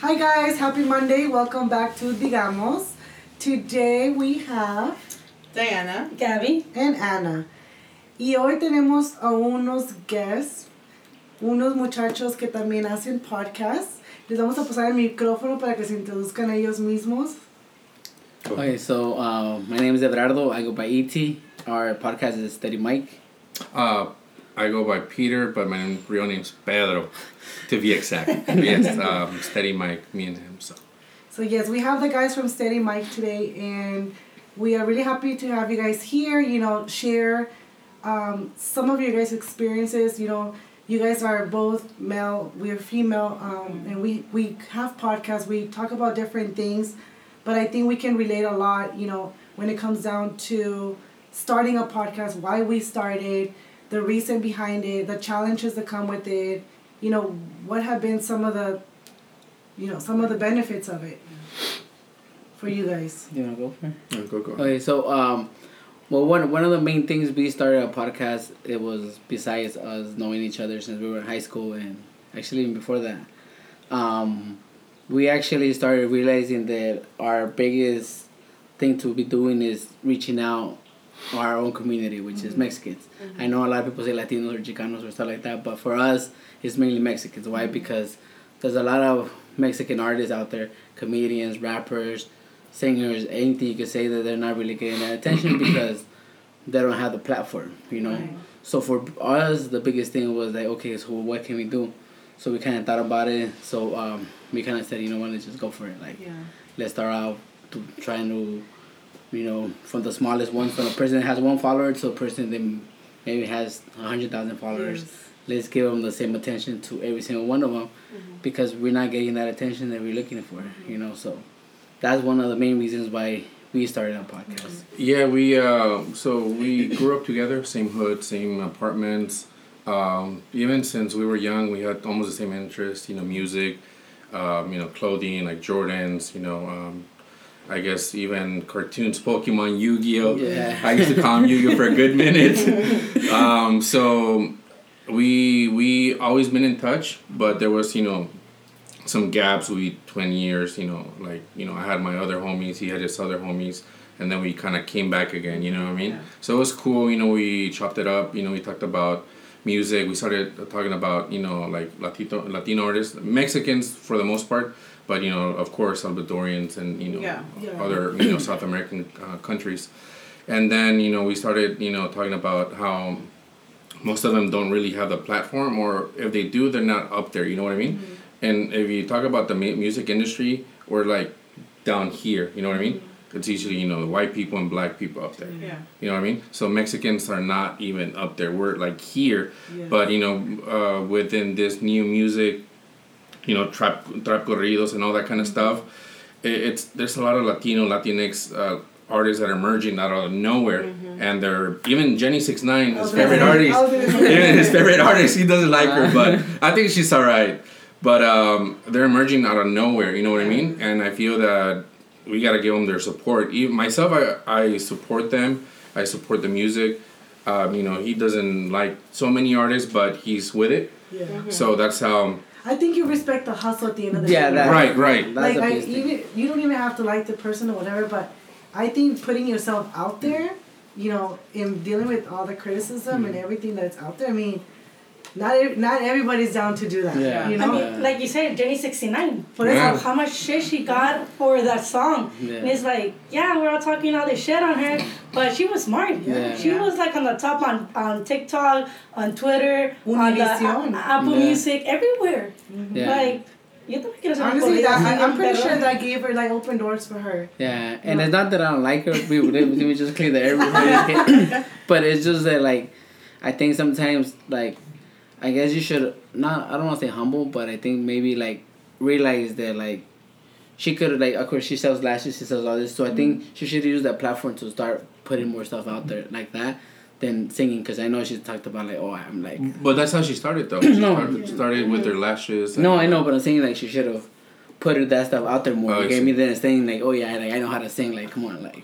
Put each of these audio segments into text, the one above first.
Hi guys, happy Monday. Welcome back to Digamos. Today we have Diana. Gabby. and Anna. Y hoy tenemos a unos guests, unos muchachos que también hacen podcasts. Les vamos a pasar el micrófono para que se introduzcan ellos mismos. Okay, so uh, my name is Eduardo. I go by ET. Our podcast is Steady Mic. Uh, I go by Peter, but my name, real name's Pedro, to be exact. yes, um, Steady Mic, me and him. So So yes, we have the guys from Steady Mic today, and we are really happy to have you guys here. You know, share um, some of your guys' experiences. You know, you guys are both male, we're female, um, and we we have podcasts. We talk about different things, but I think we can relate a lot. You know, when it comes down to starting a podcast, why we started, the reason behind it, the challenges that come with it. You know, what have been some of the you know some of the benefits of it for you guys You wanna go for it? Yeah, go go. Okay, so um, well, one one of the main things we started a podcast. It was besides us knowing each other since we were in high school and actually even before that, um, we actually started realizing that our biggest thing to be doing is reaching out our own community, which is Mexicans. I know a lot of people say Latinos or Chicanos or stuff like that, but for us, it's mainly Mexicans. Why? Because there's a lot of Mexican artists out there, comedians, rappers, singers, anything you could say that they're not really getting that attention because they don't have the platform, you know. Right. So for us, the biggest thing was like, okay, so what can we do? So we kind of thought about it. So um, we kind of said, you know what, let's just go for it. Like, Yeah. let's start out to trying to, you know, from the smallest one, from a person that has one follower to a person that maybe has a hundred thousand followers. Let's give them the same attention to every single one of them, because we're not getting that attention that we're looking for. You know, so that's one of the main reasons why we started our podcast. Yeah, we uh, so we grew up together, same hood, same apartments. Um, even since we were young, we had almost the same interests. You know, music, um, you know, clothing like Jordans. You know, um, I guess even cartoons, Pokemon, Yu Gi Oh. Yeah. I used to call him Yu Gi Oh for a good minute. um, so we we always been in touch, but there was you know some gaps. We twenty years. You know, like you know, I had my other homies. He had his other homies. And then we kind of came back again, you know what I mean? Yeah. So it was cool, you know, we chopped it up, you know, we talked about music. We started talking about, you know, like Latino, Latino artists, Mexicans for the most part, but, you know, of course, Salvadorians and, you know, Yeah. Yeah. other, you know, South American uh, countries. And then, you know, we started, you know, talking about how most of them don't really have the platform, or if they do, they're not up there, you know what I mean? And if you talk about the music industry, we're like down here, you know what I mean? It's usually, you know, the white people and black people up there. Yeah. You know what I mean? So Mexicans are not even up there. We're like here, Yeah. but you know, uh, within this new music, you know, trap trap corridos and all that kind of stuff, it, it's there's a lot of Latino Latinx uh, artists that are emerging out of nowhere, and they're even Jenny Six Nine, I his favorite artist. I was gonna say- even his favorite artist, he doesn't like her, but I think she's alright. But um, they're emerging out of nowhere. You know what I mean? And I feel that we gotta give them their support. Even myself, I I support them. I support the music. Um, you know, he doesn't like so many artists, but he's with it. yeah So that's how. I think you respect the hustle at the end of the Yeah, day. that- Right, right. That's like the I, even, you don't even have to like the person or whatever but i think putting yourself out there you know in dealing with all the criticism and mm. everything that's out there i mean not ev- not everybody's down to do that Yeah. you I know mean, like you said, Jenny 69. Por eso- How- How much shit she got for that song. Yeah. And it's like, yeah, we're all talking all this shit on her, but she was smart. Yeah. She Yeah. was like on the top on, on TikTok, on Twitter, on the Univision. A- Apple Yeah. Music, everywhere. Mm-hmm. Yeah. Like, yo también quiero ser una honestly that, I, i'm pretty sure that gave her like open doors for her Yeah, and it's not that I don't like her. We we, we just clear the air. but it's just that like, I think sometimes like, I guess you should not. I don't want to say humble, but I think maybe like realize that like, she could like of course she sells lashes, she sells all this. So I think mm-hmm. she should use that platform to start putting more stuff out there like that than singing because I know she talked about like oh I'm like mm, But that's how she started, though. She No. started, started with her mm-hmm. lashes. and- no I know but I'm saying like she should have put that stuff out there more. Oh, I you get me then saying like oh yeah like I know how to sing like come on like.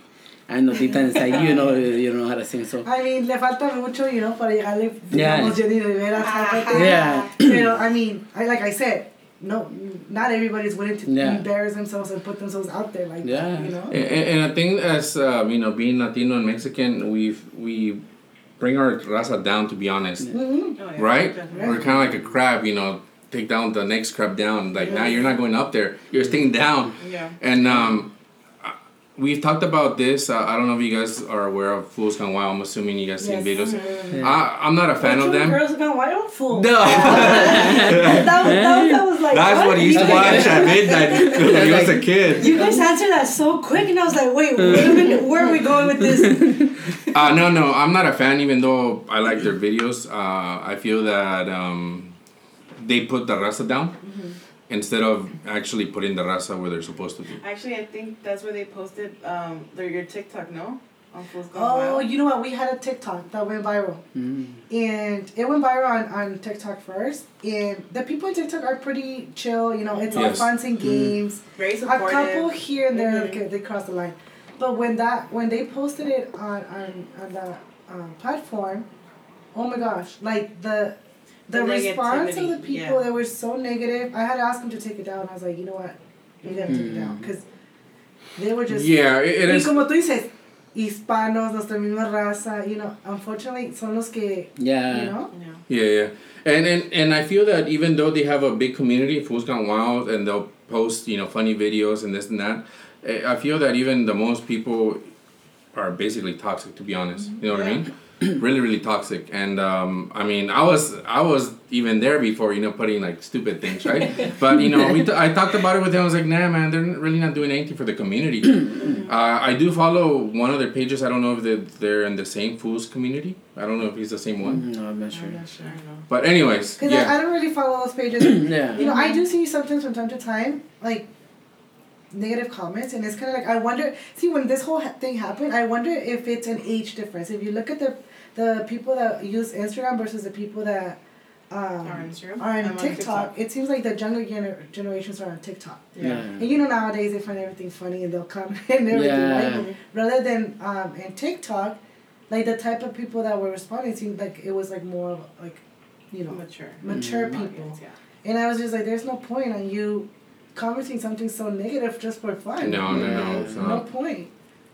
I know deep down inside you know you don't know how to sing so I mean, le falta mucho, you know, para llegarle, Yeah. digamos, Jenni Rivera, Ajá. sácate. Yeah. Pero, I mean, I, like I said, no, not everybody's willing to Yeah. embarrass themselves and put themselves out there like Yeah. that. You know. And, and I think as um, you know, being Latino and Mexican, we we bring our raza down. To be honest, hmm Oh, yeah. right? Definitely. We're kind of like a crab, you know. Take down the next crab down. Like now, you're not going up there. You're staying down. Yeah. And um, I- we've talked about this. Uh, I don't know if you guys are aware of Fools Gone Wild. I'm assuming you guys seen Yes. videos. Yeah. I, I'm not a fan of Two them. Girls Gone Wild? Fool. No. that, was, that, was, that was like, That's what he used to watch at midnight when he was a kid. You guys answered that so quick, and I was like, wait, wait a minute, where are we going with this? Uh, no, no, I'm not a fan. Even though I like their videos, uh, I feel that um, they put the raza down instead of actually putting the raza where they're supposed to be. Actually, I think that's where they posted um their your TikTok, no? On Fools Gone Oh, Wild. you know what? We had a TikTok that went viral. Mm. And it went viral on, on TikTok first. And the people on TikTok are pretty chill. You know, it's all Yes. fun and games. Very supportive. A couple here and there, Mhm. okay, they cross the line. But when that when they posted it on on, on the um, platform, oh my gosh! Like the the, The response of the people yeah. they were so negative. I had to ask them to take it down. I was like, you know what, you gotta take it down because they were just Yeah, it, it y is. como tú dices, hispanos, nuestra misma raza, you know, unfortunately son los que, Yeah. you know, Yeah. Yeah, yeah, and and and I feel that even though they have a big community, Fools Gone Wild, and they'll post you know funny videos and this and that, eh, I feel that even the most people are basically toxic. To be honest, you know what I mean? really, really toxic. And um, I mean, I was I was even there before, you know, putting like stupid things, right? but you know, we t- I talked about it with him. I was like, nah, man, they're really not doing anything for the community. uh, I do follow one of their pages. I don't know if they're, they're in the same Fools community. I don't know if he's the same one. No, I'm not sure. I'm not sure. I don't know. But anyways, Because yeah. I, I don't really follow those pages. Yeah. you know, I do see sometimes from time to time, like negative comments, and it's kind of like I wonder. See, when this whole ha- thing happened, I wonder if it's an age difference. If you look at the the people that use Instagram versus the people that um, Are on are on I'm on TikTok, TikTok. it seems like the younger gener- generations are on TikTok. Yeah. And you know nowadays they find everything funny and they'll comment and everything, Yeah. right? Rather than um in TikTok, like the type of people that were responding seemed like it was like more like, you know, Mature. mature Mm. people. Audience, yeah. And I was just like, there's no point on you commenting something so negative just for fun. No, no, no, no point.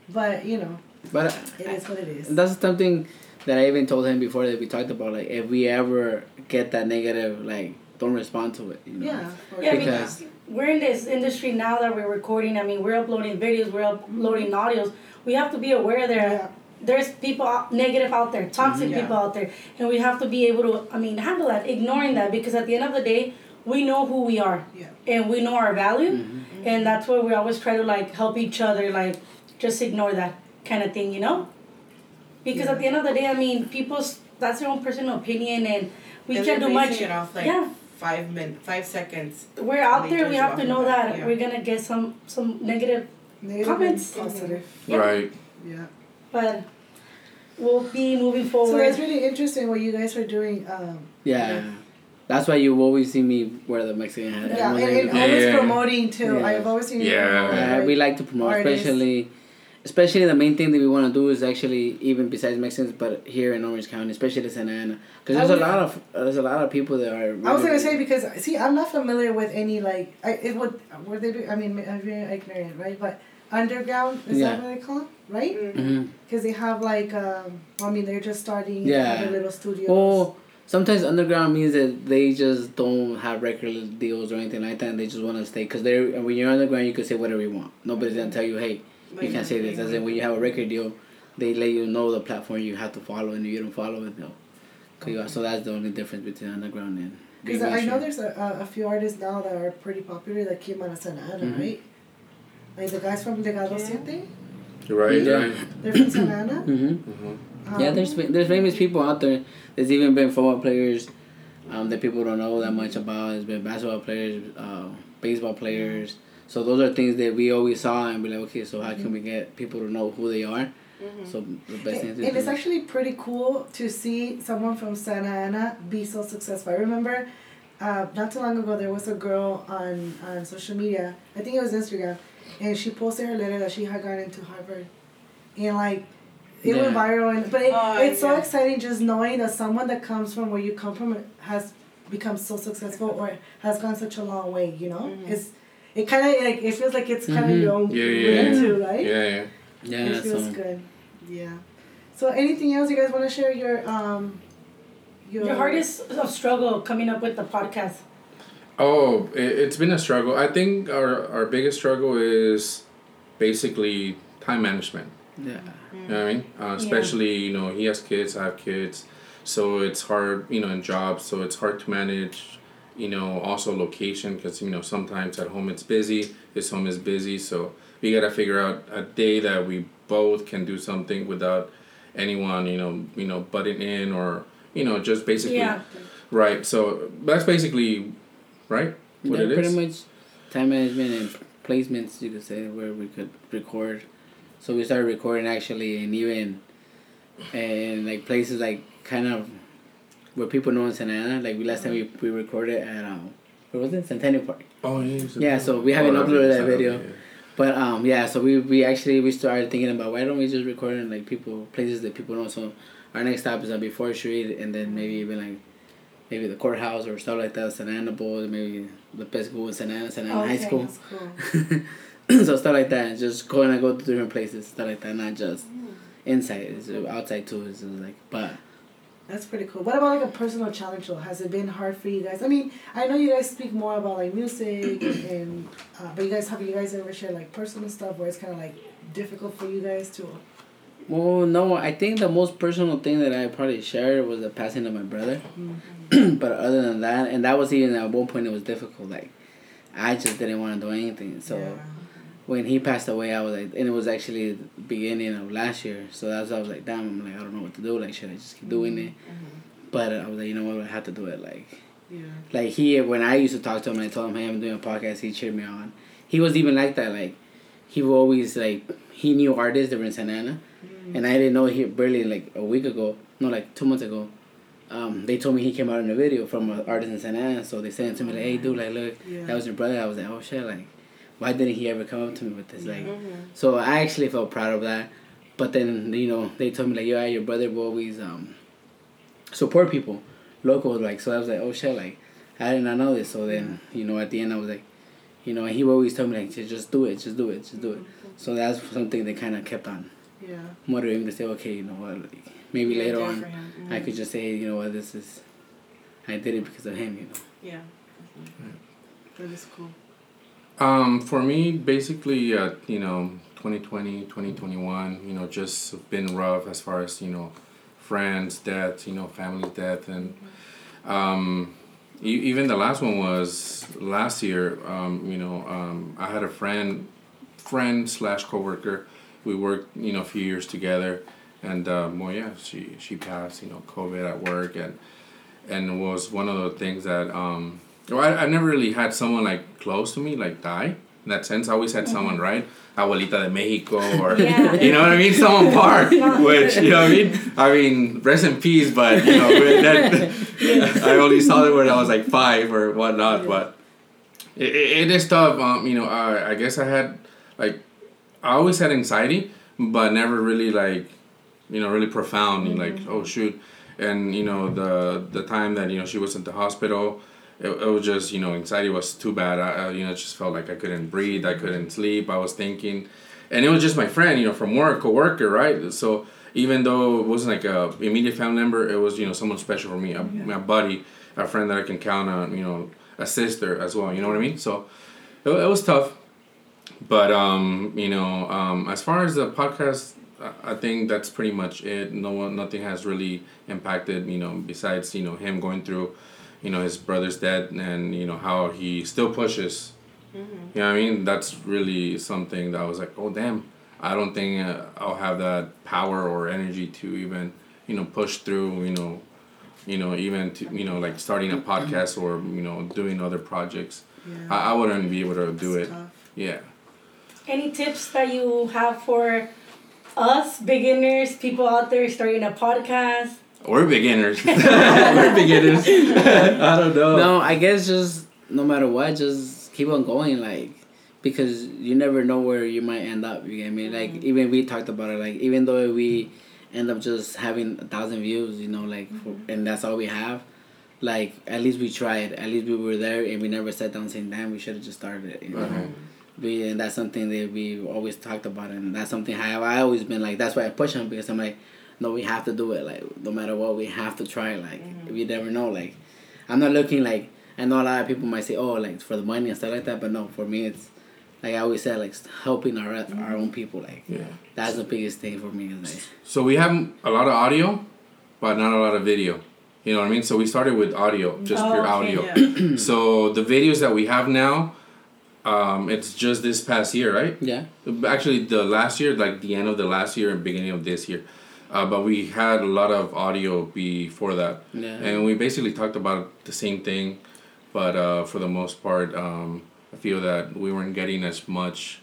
But you know, But it is what it is. that's something that I even told him before that we talked about. Like, if we ever get that negative, like, don't respond to it. You know? Yeah. or- Yeah, I mean, Because- we're in this industry now that we're recording. I mean, we're uploading videos, we're uploading audios. We have to be aware there. Yeah. There's people out, negative out there, toxic Mhm. people out there, and we have to be able to, I mean, handle that, ignoring that, because at the end of the day, we know who we are, Yeah. and we know our value, Mm-hmm. and that's why we always try to like help each other, like just ignore that kind of thing, you know? Because at the end of the day, I mean, people's that's their own personal opinion, and we And can't do much. basing It off like yeah, five minutes, five seconds. we're out there. We have to know that, that yeah. we're gonna get some some negative, Negative Comments. positive. Yeah. Right. Yeah. but we'll be moving forward. So forward. that's really interesting what you guys are doing. Um, Yeah. That's why you always see me wear the Mexican hat. yeah, and, and always Yeah. promoting too. Yeah. I've always seen you Yeah. Yeah, like, we like to promote, artists. especially, especially the main thing that we want to do is actually even besides Mexicans, but here in Orange County, especially the Santa Ana, because I there's a lot of there's a lot of people that are. I was gonna say because see, I'm not familiar with any like I it would were they be, I mean I'm very ignorant right, but underground is Yeah. that what they call it, right? Mm. Mhm. Because they have like um I mean they're just starting Yeah. their little studios. Well, sometimes underground means that they just don't have record deals or anything like that. and They just want to stay because they're when you're underground, you can say whatever you want. Nobody's gonna tell you, hey, you can't say this. As in, when you have a record deal, they let you know the platform you have to follow, and if you don't follow it, no. 'Cause you- So that's the only difference between underground and. Because I know there's a, a, a few artists now that are pretty popular that came out of Santa Ana, Mhm. right? Like the guys from Legado Yeah. Siete, Right. Yeah. Right. they're from Santa Ana. Mhm. Mhm. Um, Yeah, there's there's famous people out there. There's even been football players um, that people don't know that much about. There's been basketball players, uh, baseball players. So those are things that we always saw and be like, okay, so how can we get people to know who they are? Mhm. So the best thing And, to and do. it's actually pretty cool to see someone from Santa Ana be so successful. I remember uh, not too long ago there was a girl on, on social media, I think it was Instagram, and she posted her letter that she had gone into Harvard. And like, it went viral. And, but it, Oh, it's so exciting just knowing that someone that comes from where you come from has become so successful or has gone such a long way. You know, Mhm. it's it kind of like it feels like it's kind of Mhm. your own Yeah, win yeah. too, right? Yeah, yeah. Yeah, it feels so good. Yeah. So anything else you guys want to share? Your um. Your hardest of struggle coming up with the podcast. Oh, it, it's been a struggle. I think our, our biggest struggle is basically time management. yeah. You know what I mean? Uh, especially, you know, he has kids, I have kids. So it's hard, you know, in jobs. So it's hard to manage, you know, also location because, you know, sometimes at home it's busy, his home is busy. So we got to figure out a day that we both can do something without anyone, you know, you know, butting in or, you know, just basically. Yeah. Right. So that's basically, right? What yeah, it pretty is. much time management and placements you could say where we could record. So we started recording actually and even and like places like kind of where people know in Santa Ana. Like we last time we, we recorded at um where was it? Centennial Park. Oh, yeah. Yeah, so we haven't uploaded that video. Yeah. But um yeah, so we, we actually we started thinking about why don't we just record in like people places that people know. So our next stop is on Before Street and then maybe even like maybe the courthouse or stuff like that, Santa Ana Bowl, maybe the best school in Santa Ana, Santa Ana High School. that's cool. so stuff like that. Just going to go to different places, stuff like that, not just inside. It's outside too. It's like but That's pretty cool. What about like a personal challenge though? Has it been hard for you guys? I mean, I know you guys speak more about like music and, uh, but you guys have you guys ever shared like personal stuff where it's kind of like difficult for you guys to? well no, I think the most personal thing that I probably shared was the passing of my brother. but other than that, and that was even at one point it was difficult. Like I just didn't want to do anything. So Yeah. When he passed away, I was like, and it was actually the beginning of last year. So that's why I was like, damn, I'm like, I don't know what to do. Like, should I just keep doing it? But I was like, you know what, I have to do it. Like, Yeah. like he, when I used to talk to him and I told him, hey, I'm doing a podcast, he cheered me on. He was even like that. Like, he would always, like, he knew artists that were in Santa Ana. And I didn't know he barely, like, a week ago, no, like, two months ago. Um, they told me he came out in a video from an artist in Santa Ana. So they sent it to me, like, hey, dude, like, look, Yeah. that was your brother. I was like, oh, shit, like, why didn't he ever come up to me with this? Like, Mm-hmm. so I actually felt proud of that. But then, you know, they told me, like, yeah, your brother will always um, support people, local. Like, so I was like, oh, shit, like, I did not know this. So then, you know, at the end, I was like, you know, he would always tell me, like, just, just do it, just do it, just do it. So that's something that kind of kept on Yeah. motivating me to say, okay, you know what, like, maybe You're later on. Mm-hmm. I could just say, you know what, this is, I did it because of him, you know. Yeah. That is cool. Um, for me, basically, uh, you know, 2020, 2021, you know, just been rough as far as, you know, friends, death, you know, family death. And um, e- even the last one was last year, um, you know, um, I had a friend, friend slash coworker. We worked, you know, a few years together. And, um, well, yeah, she, she passed, you know, COVID at work. And, and it was one of the things that, um, well, I, never really had someone like close to me like die. In that sense, I always had someone right, Abuelita de Mexico, or Yeah. you know what I mean, someone par, which you know what I mean. I mean, rest in peace, but you know, that, I only saw it when I was like five or whatnot. But it, it, is tough. Um, you know, I I guess I had like I always had anxiety, but never really like you know really profound. Like oh shoot, and you know the the time that you know she was in the hospital it, it was just you know anxiety was too bad. I, I you know just felt like i couldn't breathe i couldn't sleep. I was thinking and it was just my friend you know from work co-worker right? So even though it wasn't like a immediate family member it was you know someone special for me a, my buddy a friend that i can count on you know a sister as well you know what i mean? So it, it was tough. But um you know um as far as the podcast I- I think that's pretty much it. No one, nothing has really impacted. You know, besides you know him going through, you know, his brother's dead and you know how he still pushes. You know what I mean? That's really something that I was like, oh damn. I don't think uh, I'll have that power or energy to even, you know, push through. You know, you know, even to you know like starting a podcast or you know doing other projects. Yeah. I, I wouldn't be able to do It's it. tough. Yeah. Any tips that you have for us beginners, people out there starting a podcast? We're beginners. We're beginners. I don't know. No, I guess just no matter what, just keep on going, like because you never know where you might end up. You get me? Like mm-hmm. even we talked about it. Like even though we end up just having a thousand views, you know, like for, mm-hmm. and that's all we have. like at least we tried. At least we were there, and we never sat down saying, "Damn, we should have just started it." You know? Right. We, and that's something that we always talked about, and that's something I I always been like. That's why I push him because I'm like, no, we have to do it. Like no matter what, we have to try. Like we never know. Like I'm not looking like I know a lot of people might say, oh, like for the money and stuff like that, but no, for me it's like I always said, like helping our our own people. Like Yeah. that's the biggest thing for me. Like So we have a lot of audio, but not a lot of video. You know what I mean? So we started with audio, just Oh, pure okay, audio. Yeah. So the videos that we have now, um, it's just this past year, right? yeah, Actually, the last year, like the end of the last year and beginning of this year. Uh, but we had a lot of audio before that. Yeah. And we basically talked about the same thing, but uh, for the most part, um, I feel that we weren't getting as much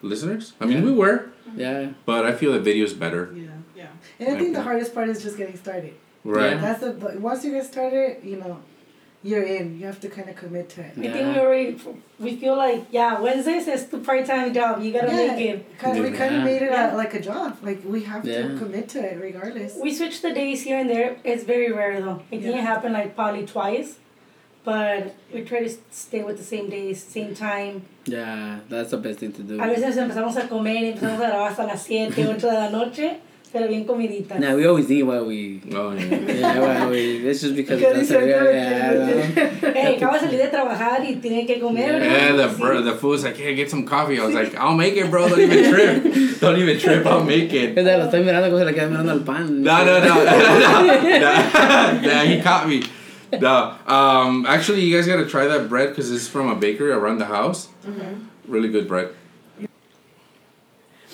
listeners. I mean, Yeah. we were, yeah, but I feel the video is better. Yeah. Yeah. And I think the Okay. hardest part is just getting started. Right. Yeah. That's the but once you get started, you know, you're in. You have to kind of commit to it. I think we already we feel like yeah Wednesdays is the part time job. You gotta make it. Kind of, we kind of made it Yeah. a, like a job. Like we have Yeah. to commit to it regardless. We switch the days here and there. It's very rare though. I think Yeah. it happened like probably twice, but we try to stay with the same days, same time. yeah. That's the best thing to do. A veces empezamos a comer y empezamos a grabar hasta las 7, 8 de la noche, pero bien comiditas. Now we always eat what we. Oh, yeah. Yeah, well, we, it's just because Because that's he said yeah, that, yeah, yeah. I know. Hey, acaba de salir de trabajar y tiene que comer. ¿verdad? Yeah, the Sí. bro, the fool's like, hey, get some coffee. I was like, I'll make it, bro. Don't even trip. Don't even trip. I'll make it. Es de, lo estoy mirando como se le queda mirando al pan. No, no, no, no, no. Nah, he caught me. No, um, actually, you guys gotta try that bread because it's from a bakery around the house. Really good bread.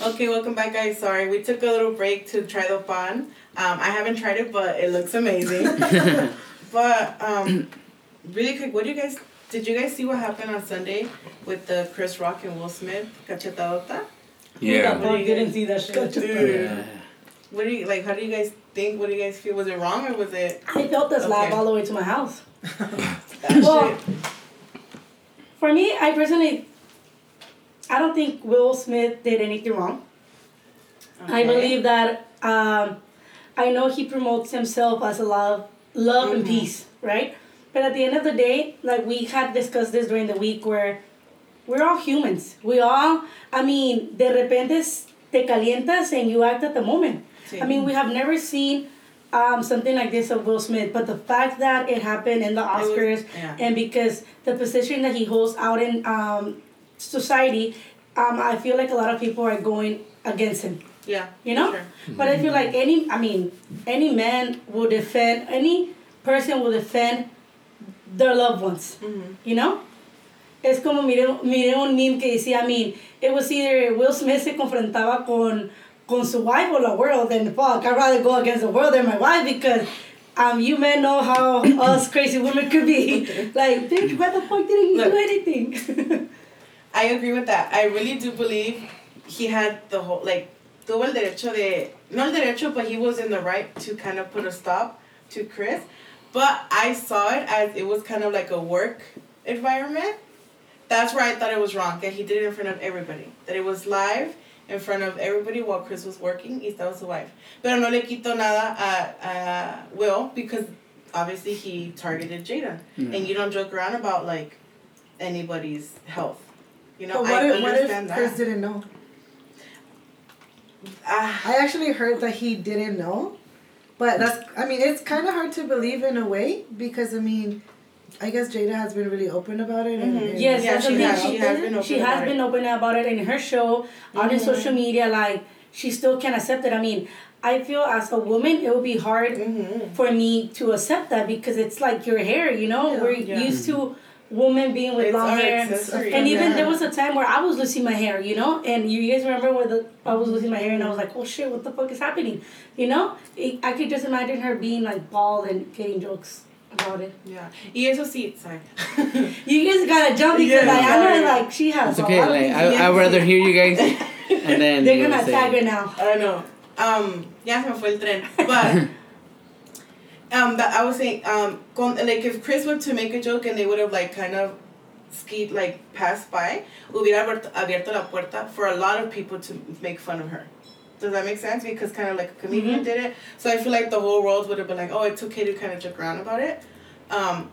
Okay, welcome back, guys. Sorry, we took a little break to try the fun. Um, I haven't tried it, but it looks amazing. but um, really quick, what do you guys? Did you guys see what happened on Sunday with the Chris Rock and Will Smith cachetadota? Yeah. That part didn't see that shit. Dude. Yeah. What do you like? How do you guys think? What do you guys feel? Was it wrong or was it? I felt this slap Okay. all the way to my house. Well, shit? For me, I personally, I don't think Will Smith did anything wrong. I believe that um, I know he promotes himself as a love, love and Mhm. peace, right? But at the end of the day, like we had discussed this during the week, where we're all humans. We all, I mean, de repente te calientas and you act at the moment. I mean, we have never seen um, something like this of Will Smith, but the fact that it happened in the was- Oscars yeah. and because the position that he holds out in um, society, um, I feel like a lot of people are going against him. yeah, You know? sure. But I feel like any, I mean, any man will defend, any person will defend their loved ones. Mhm. You know? Es como miré, miré un meme que decía, I mean, it was either Will Smith se confrontaba con, con su wife or the world, then fuck, I'd rather go against the world than my wife because um, you men know how us crazy women could be. like, bitch, why the fuck didn't you Look. do anything? I agree with that. I really do believe he had the whole like tuvo el derecho de no el derecho, but he was in the right to kind of put a stop to Chris. But I saw it as it was kind of like a work environment. That's where I thought it was wrong that he did it in front of everybody. That it was live in front of everybody while Chris was working y estaba su wife. Pero no le quito nada a, a Will because obviously he targeted Jada. Mm. And you don't joke around about like anybody's health. You know, but what I if, what understand if that. Chris didn't know? Ah, I actually heard that he didn't know, but that's I mean it's kind of hard to believe in a way because I mean, I guess Jada has been really open about it. And, Mhm. and- Yes, Yeah, she has- She, she has been she open has about been it. open about it in her show, on in Mhm. social media. Like she still can't accept it. I mean, I feel as a woman, it would be hard mhm. for me to accept that because it's like your hair. You know, Yeah. we're Yeah. used to women being with It's long hair. accessory. And even Yeah. there was a time where I was losing my hair, you know, and you guys remember where the I was losing my hair, and I was like, "Oh shit, what the fuck is happening?" You know, it, I could just imagine her being like bald and getting jokes about it. Yeah. Y eso sí, sorry. You guys gotta jump because Yeah, Diana, sorry. like she has. It's okay. Like I, I'd rather hear you guys, and then They're gonna tag her now. I don't know. Um, ya se me fue el tren. But um, but I was saying um, con, like if Chris were to make a joke and they would have like kind of skied like passed by, hubiera abierto, abierto la puerta for a lot of people to make fun of her. Does that make sense? Because kind of like a comedian Mhm. did it. So I feel like the whole world would have been like, oh, it's okay to kind of joke around about it. Um,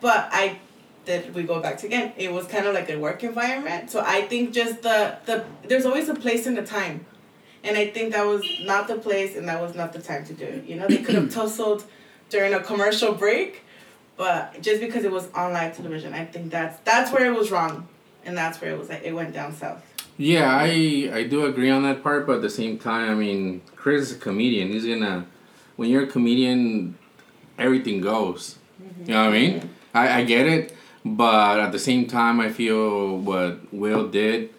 but I that we go back to again. It was kind of like a work environment. So I think just the the there's always a place and a time, and I think that was not the place and that was not the time to do it. You know, they could have tussled during a commercial break, but just because it was on live television, I think that's that's where it was wrong, and that's where it was like it went down south. Yeah, I I do agree on that part, but at the same time, I mean, Chris is a comedian. He's gonna, when you're a comedian, everything goes. You know what I mean? I, I get it, but at the same time, I feel what Will did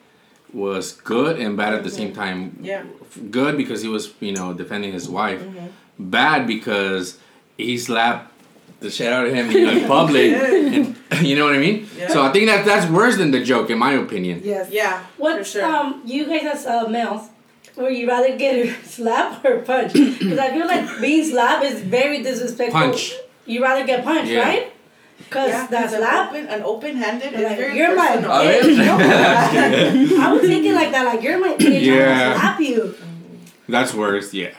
was good and bad at the same mm-hmm. time. Yeah. Good because he was, you know, defending his wife. Mm-hmm. Bad because he slapped the shit out of him in public. and, you know what I mean? Yeah. So I think that that's worse than the joke, in my opinion. Yes. Yeah. What's for sure. um you guys as uh, males? Would you rather get slapped or punched? Because I feel like being slapped is very disrespectful. Punch. You rather get punched, Yeah. right? Because Yeah, that 'cause an slap. open, an open-handed Like, you're my. Oh, bitch. No, I was thinking like that, like you're my bitch. Yeah. I'm gonna slap you. That's worse, yeah.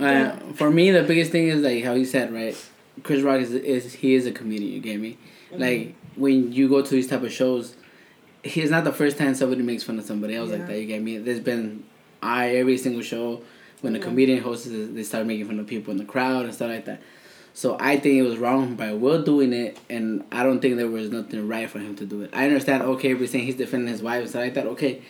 Uh, for me, the biggest thing is like how you said, right? Chris Rock is is he is a comedian. You get me? Like when you go to these type of shows, it's not the first time somebody makes fun of somebody else Yeah. like that. You get me? There's been I every single show when a comedian hosts they start making fun of people in the crowd and stuff like that. So I think it was wrong by Will doing it, and I don't think there was nothing right for him to do it. I understand. Okay, we're saying he's defending his wife and stuff like that. Okay,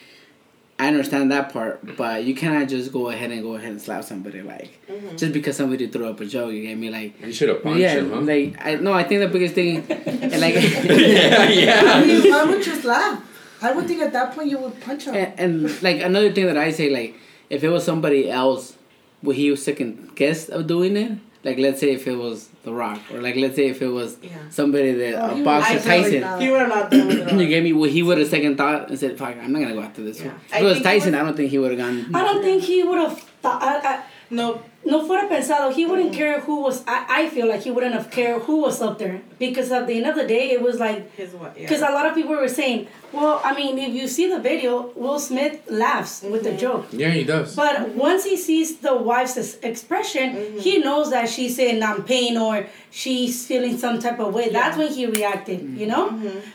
I understand that part, but you cannot just go ahead and go ahead and slap somebody like mm-hmm. just because somebody threw up a joke. You get me? Like You should have punched yeah, him, huh? like I no, I think the biggest thing, and like yeah, I mean, why would you laugh? I would think at that point you would punch him. and, and like another thing that I say, like if it was somebody else, would he second guess of doing it? Like let's say if it was The Rock, or like let's say if it was Yeah. somebody that Oh, a would- boxer I Tyson. not. He would have not done. You get me? Well, he would have second thought and said, "Fuck, I'm not gonna go after this Yeah. one." I If it was Tyson, was- I don't think he would have gone. I don't think he would have thought. I, I, No, no fuera pensado. He wouldn't care who was. I, I feel like he wouldn't have cared who was up there because at the end of the day, it was like his what? Yeah. Because a lot of people were saying, well, I mean, if you see the video, Will Smith laughs with the joke. Yeah, he does. But once he sees the wife's ex- expression, he knows that she's in um, pain or she's feeling some type of way. That's when he reacted, you know?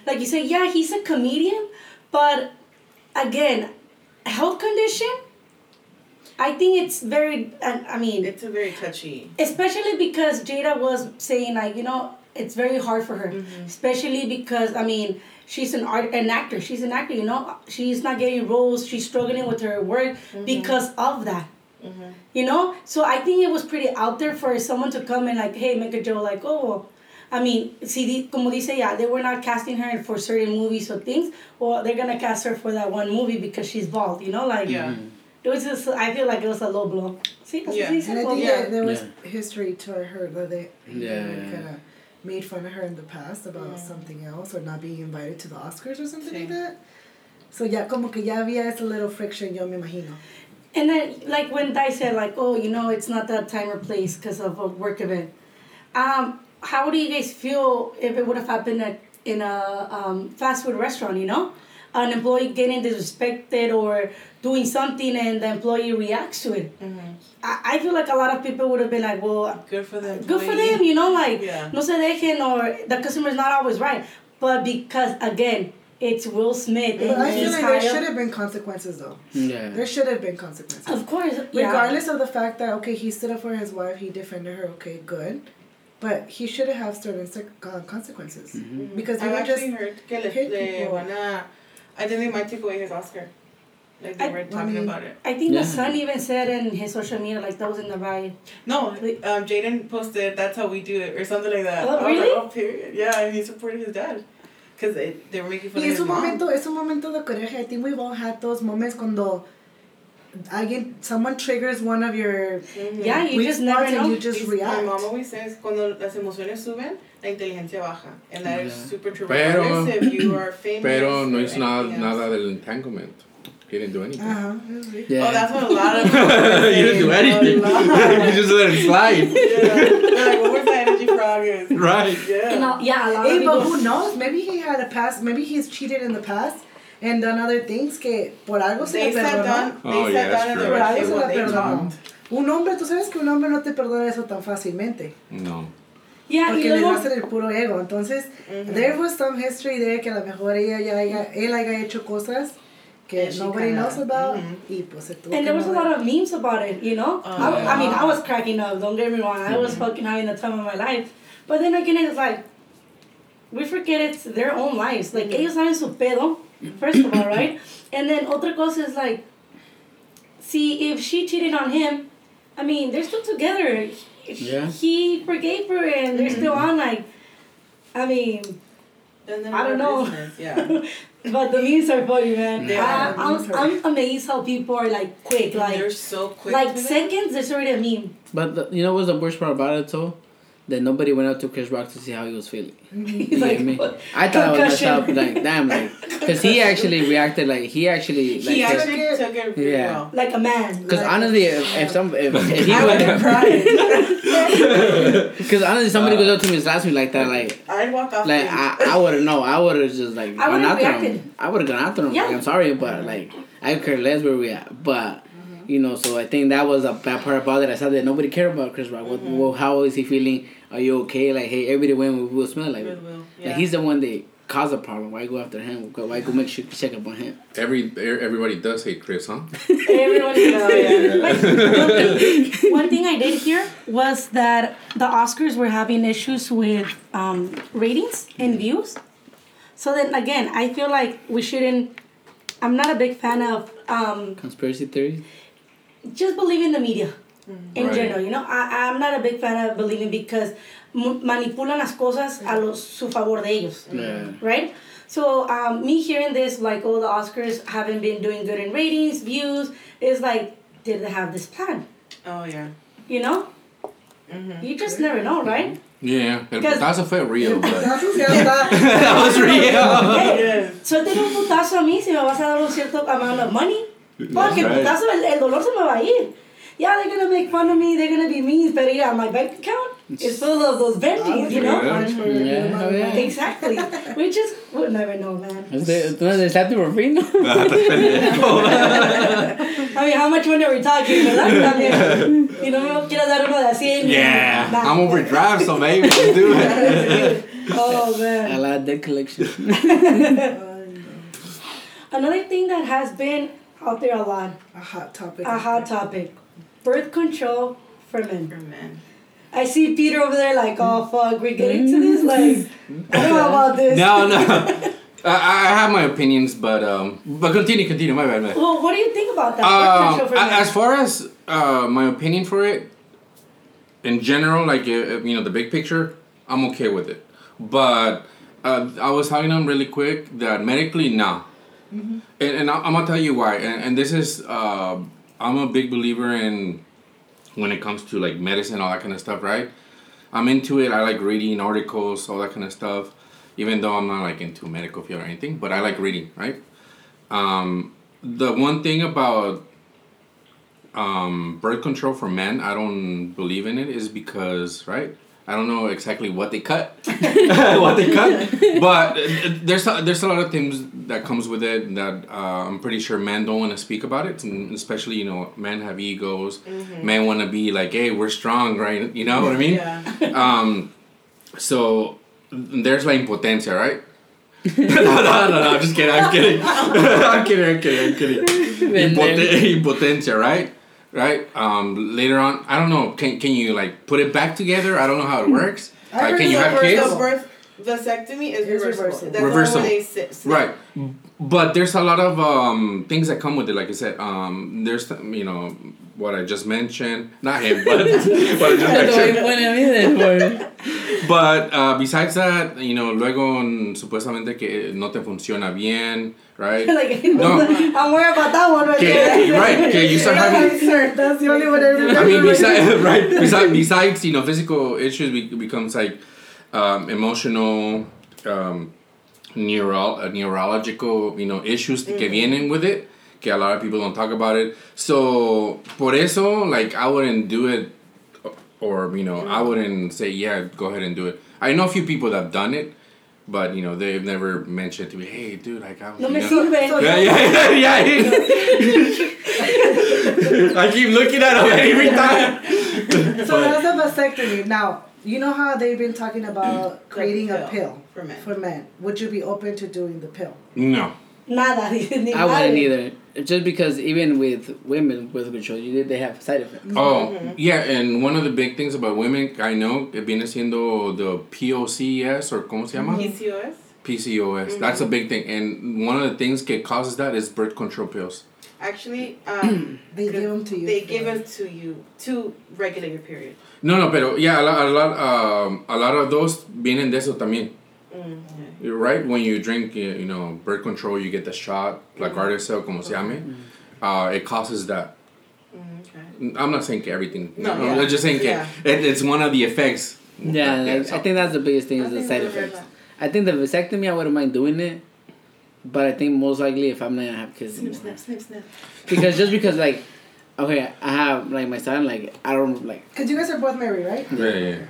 Like you say, yeah, he's a comedian, but again, health condition, I think it's very, I I mean, it's a very touchy. especially because Jada was saying like you know it's very hard for her, mm-hmm. especially because I mean she's an art an actor. She's an actor. You know she's not getting roles. She's struggling with her work mm-hmm. because of that. Mm-hmm. You know, so I think it was pretty out there for someone to come and like, hey, make a joke like, oh, I mean, see, the- como dice ya, they were not casting her for certain movies or things. Well, they're gonna cast her for that one movie because she's bald. You know, like Yeah. It was just. I feel like it was a low blow. See, that's Yeah. what he And I think yeah. there was Yeah. history to her that they Yeah, yeah. kind of made fun of her in the past about something else or not being invited to the Oscars or something Sí. like that. So ya como que ya había ese little friction, yo me imagino. And then, like when Di said, like, oh, you know, it's not that time or place because of a work event. Um, how do you guys feel if it would have happened at, in a um, fast food restaurant? You know, an employee getting disrespected or doing something, and the employee reacts to it. I, I feel like a lot of people would have been like, well, Good for them. good for them, you know, like Yeah. no se dejen or the customer's not always right. But because again, it's Will Smith But I feel like there should have been consequences though. Yeah. There should have been consequences. Of course, yeah. Regardless of the fact that okay, he stood up for his wife, he defended her. Okay, good, but he should have certain sec- uh, consequences because you I've were just actually heard que le, hit le van a. I think they might take away his Oscar. Like they I- were talking mean- about it. I think Yeah. the son even said in his social media like that was in the riot. No, um, Jaden posted that's how we do it or something like that. Oh, really? Like, oh, period. Yeah, and he supported his dad. Because they they were making fun Y of es his un mom. momento, es un momento de coraje. I think we've all had those moments cuando alguien, someone triggers one of your Mhm. Yeah, you just never know. you just react. My mom always says cuando las emociones suben, la inteligencia baja. And that is Yeah. super true. Pero- if you are famous. Pero no or hizo nada, anything else. nada del entanglement. He didn't do anything. Ajá, es rico. Yeah. Oh, that's what a lot of people were he didn't do anything. you just let it slide. Yeah. They're like, what was the energy frog is? Right. Yeah. And all, yeah, a lot Hey, of but who knows? Maybe he had a past. Maybe he's cheated in the past and done other things que por algo se They le perdonó. they Oh, yeah, true. Por algo se they perdonó. Un hombre, tú sabes que un hombre no te perdona eso tan fácilmente. No. Yeah, y Porque les luego, hacen el puro ego. Entonces, there was some history there que a lo mejor ella ya haya, él haya hecho cosas que And nobody kinda- knows about. Mhm. Y pues se tuvo and que there was a lot of memes about it, you know? I, I mean, I was cracking up, don't get me wrong. I was fucking having the time of my life. But then again, it's like, we forget it's their own lives. Like, ellos saben su pedo, first of all, right? And then otra cosa is like, see, if she cheated on him, I mean, they're still together. Yeah. He forgave her and they're still mm-hmm. on, like, I mean, Then I don't know. business, Yeah. but the memes are funny, man. They I, are. I'm, I'm amazed how people are, like, quick. Like, they're so quick. like to that. seconds, there's already a meme. But the, you know what's the worst part about it though? That nobody went up to Chris Rock to see how he was feeling. He's You like, get me? what? I thought I was messed up. Like damn, like because he actually reacted like he actually like. He cause, actually took it really Yeah. well. like a man. Cause like, honestly, if, if some if, if he would have cried. because honestly somebody goes up to me and slaps me like that, like I'd walk off. like I, I would have no, I would have just like I gone would've after him. I would have gone after him. Yeah. Like I'm sorry, but like I care less where we at. But you know, so I think that was a bad part about it. I saw that nobody cared about Chris Rock. What, well, how is he feeling? Are you okay? Like hey, everybody went with Will Smith. Like, Goodwill, like yeah. he's the one that caused the problem. Why go after him? Why go make sure check up on him? Every everybody does hate Chris, huh? Everyone is But one, thing, one thing I did hear was that the Oscars were having issues with um, ratings and views. So then again, I feel like we shouldn't. I'm not a big fan of um, Conspiracy theories. Just believing the media in Right. general. You know, I, I'm not a big fan of believing because m- manipulan las cosas a los, su favor de ellos. Yeah. right? So um, me hearing this, like, oh, the Oscars haven't been doing good in ratings, views, is like, did they have this plan? Oh yeah. You know? You just never know, right? Yeah, el Because- putazo fue real, but That's what's gonna that was real. Hey, suéltale un putazo a mí si me vas a dar un cierto amount of money. Porque el right. putazo, el, el dolor se me va a ir. Yeah, they're gonna make fun of me, they're gonna be mean, but yeah, my bank account is full of those veggies, you know? Yeah. Yeah, the amount of yeah. money. Exactly. We just would never know, man. Este, ¿Tú no deseaste por fin? no? I mean, how much money are we talking, verdad? También. Y no me quieras dar uno de a 100. Yeah, Nah. I'm overdrive, so maybe let's do it. Oh, man. I man. like that collection. Another thing that has been out there a lot, A hot topic. a hot topic, birth control for men. For men. I see Peter over there like, oh fuck, we're getting to this. Like, I don't know about this. No, no. I, I have my opinions, but um, but continue, continue. My bad, man. Well, what do you think about that? birth Um, control for as far as uh, my opinion for it, in general, like uh, you know, the big picture, I'm okay with it. But uh, I was telling them really quick that medically, nah. And, and I- I'm gonna tell you why. And, and this is, uh, I'm a big believer in when it comes to like medicine, all that kind of stuff, right? I'm into it. I like reading articles, all that kind of stuff. Even though I'm not like into medical field or anything, but I like reading, right? Um, the one thing about um, birth control for men, I don't believe in it, is because right. I don't know exactly what they cut, what they cut, but uh, there's a, there's a lot of things that comes with it that uh, I'm pretty sure men don't want to speak about it, and especially you know men have egos, men want to be like, hey, we're strong, right? You know what I mean? Yeah. Um, so there's la impotencia, right? no, no, no, no, I'm just kidding, I'm kidding. I'm kidding, I'm kidding, I'm kidding. Impotencia, right? Right? Um, later on, I don't know, can, can you like put it back together? I don't know how it works. I Like, can you it's have reversible. kids? The birth vasectomy is It's reversible. reversible. That's Reversible. They sit, snap. Right. But there's a lot of um, things that come with it. Like I said, um, there's you know what I just mentioned. Not him, but what I just mentioned. But uh, besides that, you know, luego mm, supuestamente que no te funciona bien, right? like, No. I'm worried about that one right Que, there. right, que you start having. That's the only one I remember. I mean, besides, right, besides, besides, you know, physical issues be, becomes like um, emotional, um, neuro, uh, neurological, you know, issues que vienen with it. Que a lot of people don't talk about it. So, por eso, like, I wouldn't do it, or, you know, I wouldn't say, yeah, go ahead and do it. I know a few people that have done it, but, you know, they've never mentioned to me, hey, dude, like, I was. No me know- sirve. yeah, yeah, yeah, yeah. I keep looking at him every time. So that's a vasectomy. Now, you know how they've been talking about creating a pill for men. for men. Would you be open to doing the pill? No. Nada. ni I wouldn't either. Just because even with women with control, you they have side effects. Oh, yeah, and one of the big things about women, I know, que viene siendo the POCS, or ¿cómo se llama? PCOS. PCOS. That's a big thing. And one of the things that causes that is birth control pills. Actually, um, They give them to you. they give it to you to regulate your period. No, no, pero yeah, a lot, a lot, um, a lot of those vienen de eso también. Mm, You're right when you drink, you you know, birth control, you get the shot, la Gardasil, como se llame. Uh, it causes that. mm, okay. I'm not saying everything. No, No, yeah. I'm just saying que Yeah. it, it's one of the effects. Yeah, Yeah, I- so- I think that's the biggest thing is I the side effects. that. I think the vasectomy, I wouldn't mind doing it, but I think most likely if I'm not gonna have kids, Snip, snip, snip, snip. because just because like, okay, I have like my son, like I don't like Cause you guys are both married, right? Yeah, yeah, yeah.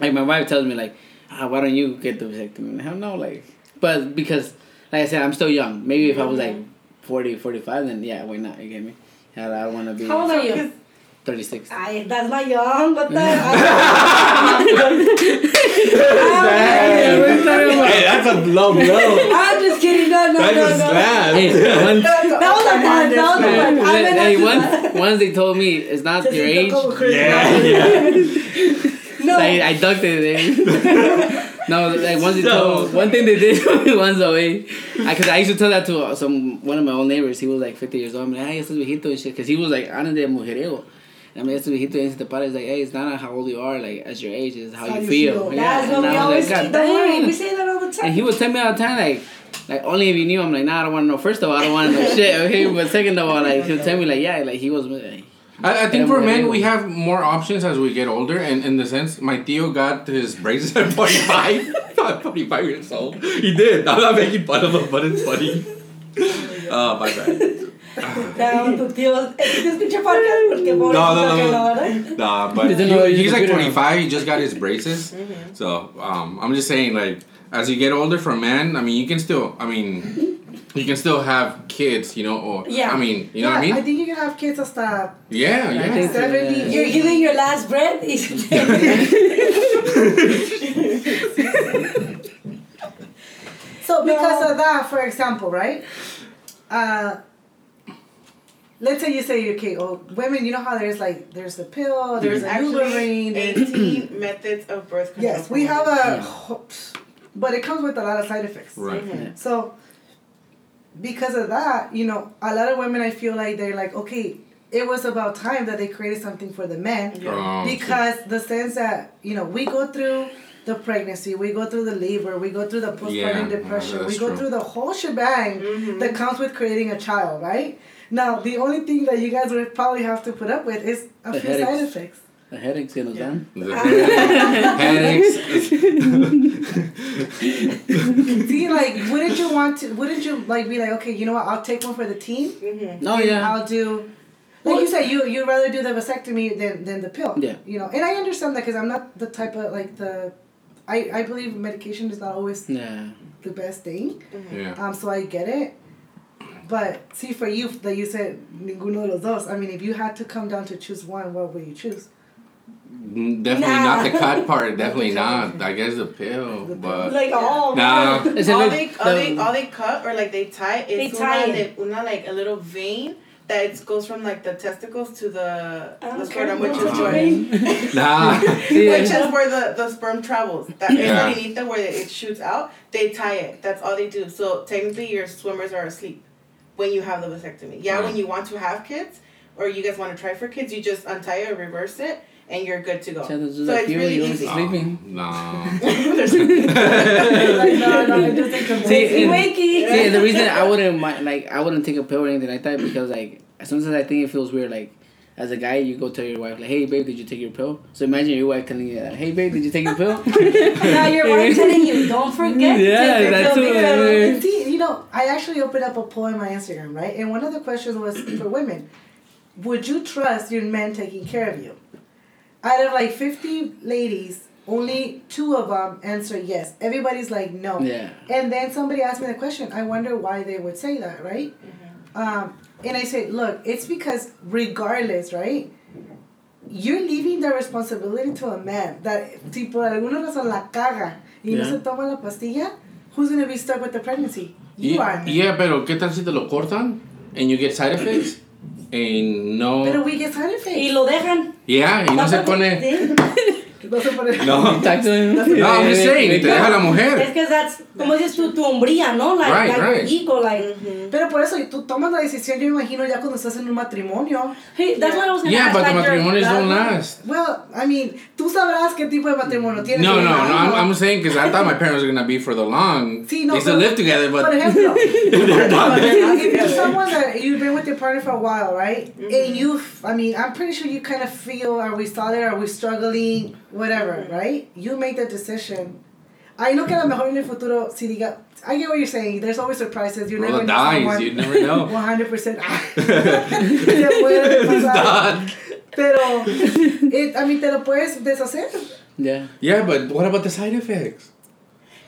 like my wife tells me like, ah, why don't you get the vasectomy? Hell no, like, but because like I said, I'm still young. Maybe if I was like 40, 45, then yeah, why not? You get me? Yeah, I don't want to be How old are you? 36. Ay, that's not young. What the? Hey, that's a low blow. I'm just kidding. No, no, That's no, a no. slap. Hey, once, That was a bad. That was a bad. Hey, once, once they told me it's not your age, Yeah, yeah. No. I, I ducked it. eh. no, like once they told one thing they did once away, because I used to tell that to uh, some one of my old neighbors. He was like fifty years old. I'm like, ay, este viejito and shit, because he was like, antes de mujeriego. And I'm like, este viejito and te pares like, hey, it's not how old you are, like as your age, it's how, How you feel. feel. That's what and we I was always like, keep. God Don't worry, we say that all the time. And he would tell me all the time, like, like only if you knew. I'm like, nah, I don't want to know. First of all, I don't want to know shit. Okay, but second of all, like he'll tell me, like, yeah, like he was. Like, I, I think Yeah, for men we have more options as we get older, and in the sense, my tío got his braces at 45. Not 45 years old. He did. I'm not making fun of him, but it's funny. Oh, my bad. Down tu tío. Eh, podcast? Porque pobrecito No, no, no, no. no. Nah, but he- he's like 25. He just got his braces. So um, I'm just saying, like, as you get older for men, I mean, you can still, I mean, you can still have kids, you know, or Yeah. I mean, you know yeah, what I mean? I think you can have kids hasta yeah, yeah. think 70. yeah. You're giving your last breath. So because No. of that, for example, right? Uh, let's say you say okay, oh, women, you know how there's like there's the pill, there's a Actually, 18 methods of birth control. yes, we have a, but it comes with a lot of side effects. Right. Mhm. So because of that, you know, a lot of women, I feel like they're like, okay, it was about time that they created something for the men Um, because the sense that you know we go through the pregnancy, we go through the labor, we go through the postpartum Yeah, depression, we go true. through the whole shebang Mhm. that comes with creating a child, right? Now, the only thing that you guys would probably have to put up with is a The few side effects. The headaches get us Yeah. done. The headaches. See, like, wouldn't you want to? Wouldn't you like be like, okay, you know what? I'll take one for the team. Mhm. No, yeah. I'll do. Like you said, you you'd rather do the vasectomy than than the pill. Yeah. You know, and I understand that because I'm not the type of like the. I, I believe medication is not always Yeah. the best thing. Yeah. Um, so I get it. But see, for you, that you said ninguno de los dos. I mean, if you had to come down to choose one, what would you choose? Mm, Definitely Nah. not the cut part. Definitely not. I guess the pill, The but Like, oh, Nah. man. All they all the- they all they cut or like they tie is They tie una, it. de- una like a little vein that it goes from like the testicles to the Ah, the scrotum, which okay. is where nah. which is where the, the sperm travels. That is Yeah. underneath it where it shoots out. They tie it. That's all they do. So technically, your swimmers are asleep when you have the vasectomy. Yeah, Right. when you want to have kids or you guys want to try for kids, you just untie it, reverse it, and you're good to go. So this is So like it's you, really you was easy. sleeping. No. like, no, no, it just ain't come See, Wakey, and- wakey. See, the reason I wouldn't mind, like, I wouldn't take a pill or anything like that because, like, sometimes I think it feels weird. Like, as a guy, you go tell your wife, like, "Hey, babe, did you take your pill?" So imagine your wife telling you that, "Hey, babe, did you take your pill?" Now your wife telling you, don't forget Yeah, to take your that's pill what- because- And see, you know, I actually opened up a poll on my Instagram, right? And one of the questions was for women: Would you trust your men taking care of you? Out of like fifty ladies, only two of them answer yes. Everybody's like no. Yeah. And then somebody asked me the question. I wonder why they would say that, right? Um, and I said, look, it's because regardless, right? you're leaving the responsibility to a man that si por alguna razón la caga y no se toma la pastilla, who's gonna be stuck with the pregnancy? You are. Yeah, yeah, pero ¿qué tal si te lo cortan and you get side effects? And no. Pero we get side Y lo dejan. Yeah, y no se pone. No se pone. No. To. No, I'm just saying, te deja la Es mujer. que that's, como dices tú, tu hombría, ¿no? Like, Right, like right. ego, like. Pero por eso, y tú tomas la decisión, yo me imagino, ya cuando estás en un matrimonio. Hey, that's what I was gonna Yeah, ask. but the like, your- matrimonios don't last. Well, I mean, tú sabrás qué tipo de matrimonio tienes. No, no, no. I'm, ¿no? I'm saying because I thought my parents were gonna be for the long. Sí, no, they still pero- live together, Por but ejemplo, They're not there. if you're someone that you've been with your partner for a while, right? Mm-hmm. And you, I mean, I'm pretty sure you kind of feel, are we solid? Are we struggling? Whatever, Mm-hmm. right? You make the decision. I know que a lo mejor en el futuro, si diga, I get what you're saying. There's always surprises. You roll never the know dice. someone. You never know. 100%. Te puede pasar. Pero, it, I mean, te lo puedes deshacer. Yeah. yeah, but what about the side effects?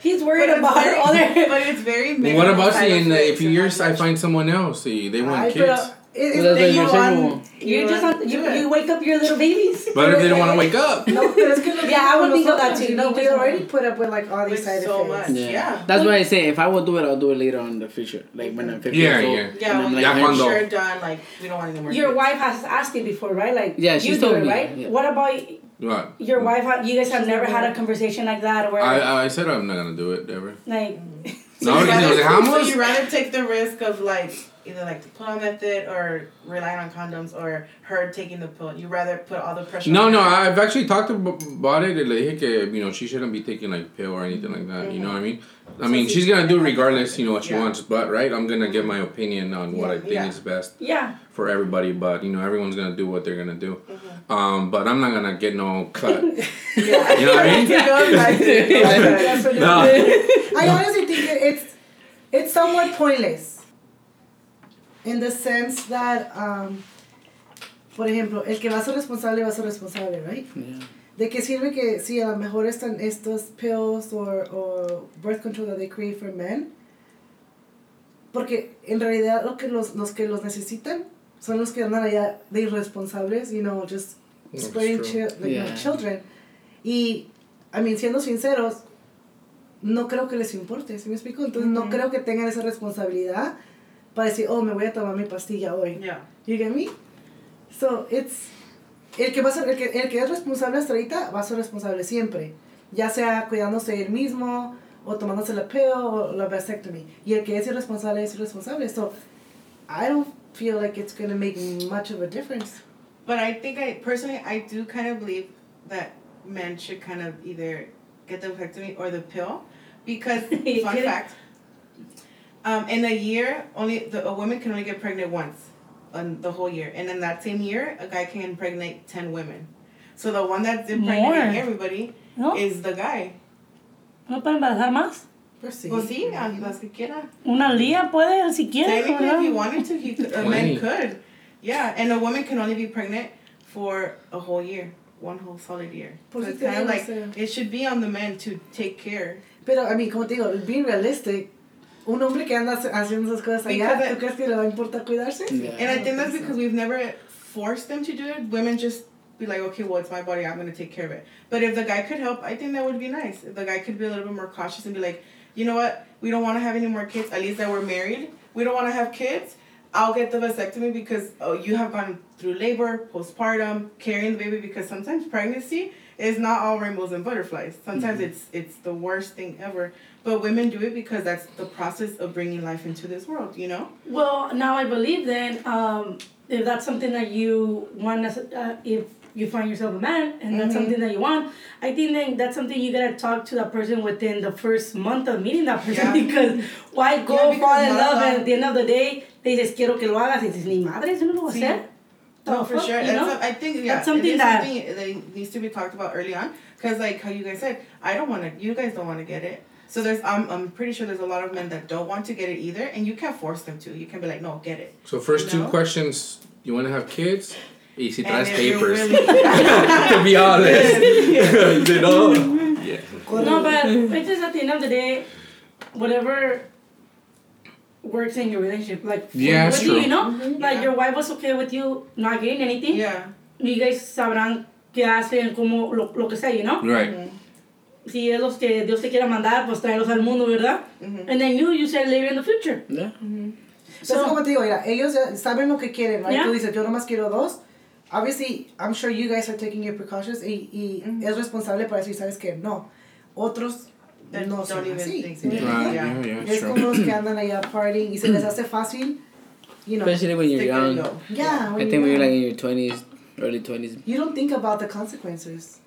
He's worried But about other. But it's very. what about side si in a effects years I find someone else? See, they want Ay, kids. Pero, it, Well, that's you're you're, you're just on, you, you wake up your little babies. But if they don't want to wake up, No, pero es Yeah, I would think of that too. You know, we already put up with like all these With side so effects. much. Yeah. Yeah. That's why I say if I will do it, I'll do it later on in the future. Like when I'm 50 Yeah, years old. yeah. Yeah, And I'm when like, Ya you're cuando- sure done, like we don't want any more. Your kids. wife has asked you before, right? Like, Yeah, she you do told it, me, right? yeah. What about what? your wife? You guys have never had a conversation like that, where I, I said I'm not gonna do it ever. like, So No, you que si rather, nos so you rather take the risk of like either like the pull-out method or relying on condoms or her taking the pill. You rather put all the pressure. No, on no, her. I've actually talked about it. Like, dije que, you know, she shouldn't be taking like pill or anything like that. You know what I mean? I mean, she's gonna do regardless, you know, what she Yeah. wants. But right, I'm gonna give my opinion on what I think Yeah. is best yeah, for everybody. But you know, everyone's gonna do what they're gonna do. Um, but I'm not gonna get no cut. Yeah. You know what I mean? It goes back to- Definitely. No. I honestly think it, it's it's somewhat pointless. In the sense that, um, por ejemplo, el que va a ser responsable va a ser responsable, right? Yeah. ¿De qué sirve que si a lo mejor están estos pills or, or birth control that they create for men? Porque en realidad lo que los, los que los necesitan son los que andan allá de irresponsables, you know, just spreading chi- like, Yeah. children. Y, I mean, siendo sinceros, no creo que les importe, ¿sí me explico? Entonces no Ujú. creo que tengan esa responsabilidad para decir, oh, me voy a tomar mi pastilla hoy. Yeah. You get me? So, it's... El que, va a ser, el, que, el que es responsable hasta ahorita va a ser responsable siempre. Ya sea cuidándose él mismo, o tomándose la pill, o la vasectomy. Y el que es irresponsable es irresponsable. So, I don't feel like it's going to make much of a difference. But I think I personally I do kind of believe that men should kind of either get the vasectomy or the pill, because fun fact. Um, in a year, only the, a woman can only get pregnant once, on the whole year, and in that same year, a guy can impregnate ten women. So the one that's impregnating More. everybody ¿no? is the guy. ¿No pueden embarazar más? Pues sí. Pues sí, a las que quiera. Una al día puede, si quiere, Technically, if he wanted to, he could, a man could. Yeah, and a woman can only be pregnant for a whole year, one whole solid year. So Pues it's kind of like sea. it should be on the men to take care. Pero, I mean, como te digo, being realistic, un hombre que anda haciendo esas cosas allá, Because ¿tú crees que le va a importar cuidarse? Yeah. And I don't think that's think so. because we've never forced them to do it. Women just be like, okay, well, it's my body, I'm gonna take care of it. But if the guy could help, I think that would be nice. If the guy could be a little bit more cautious and be like, you know what, we don't want to have any more kids. At least that we're married. We don't want to have kids. I'll get the vasectomy because oh, you have gone through labor, postpartum, carrying the baby. Because sometimes pregnancy is not all rainbows and butterflies. Sometimes it's it's the worst thing ever. But women do it because that's the process of bringing life into this world. You know. Well, now I believe then, um, if that's something that you want, uh, if you find yourself a man and that's Mhm. something that you want, I think then that's something you gotta talk to that person within the first month of meeting that person Yeah. because why go Yeah, because fall in not love and at the end of the day le dices quiero que lo hagas y dices ni madre eso no lo voy a hacer. No, for sure. you know? a- I think yeah, That's something it is that- something that needs to be talked about early on. Cause like how you guys said, I don't want to. You guys don't want to get it. So there's I'm I'm pretty sure there's a lot of men that don't want to get it either, and you can't force them to. You can be like, no, get it. So first two No. questions: You want to have kids? Y si traes papers. really- to be honest. you know? Yeah. No, but it's just at the end of the day, whatever works in your relationship, like Yeah, with it's you, you know, Mhm. like Yeah. your wife was okay with you not getting anything. yeah. you guys sabrán qué hacen, cómo, lo, lo que sea, you know? Right. Si es los que Dios te quiera mandar, pues tráelos al mundo, ¿verdad? And then you, you say later in the future. Yeah. So, como te digo, mira, ellos saben lo que quieren, right? Yeah. Tú dices, yo nomás quiero dos. Obviously, I'm sure you guys are taking your precautions y, y es responsable para decir, ¿sabes qué? No. Otros That no don't son even así. think ¿sí me so. Right. entiendes? Yeah, yeah, Es sure. como los que andan allá partying y se les hace fácil, you know. Especially when you're young. go. Yeah, I think you're when you're like in your twenties, early twenties. You don't think about the consequences.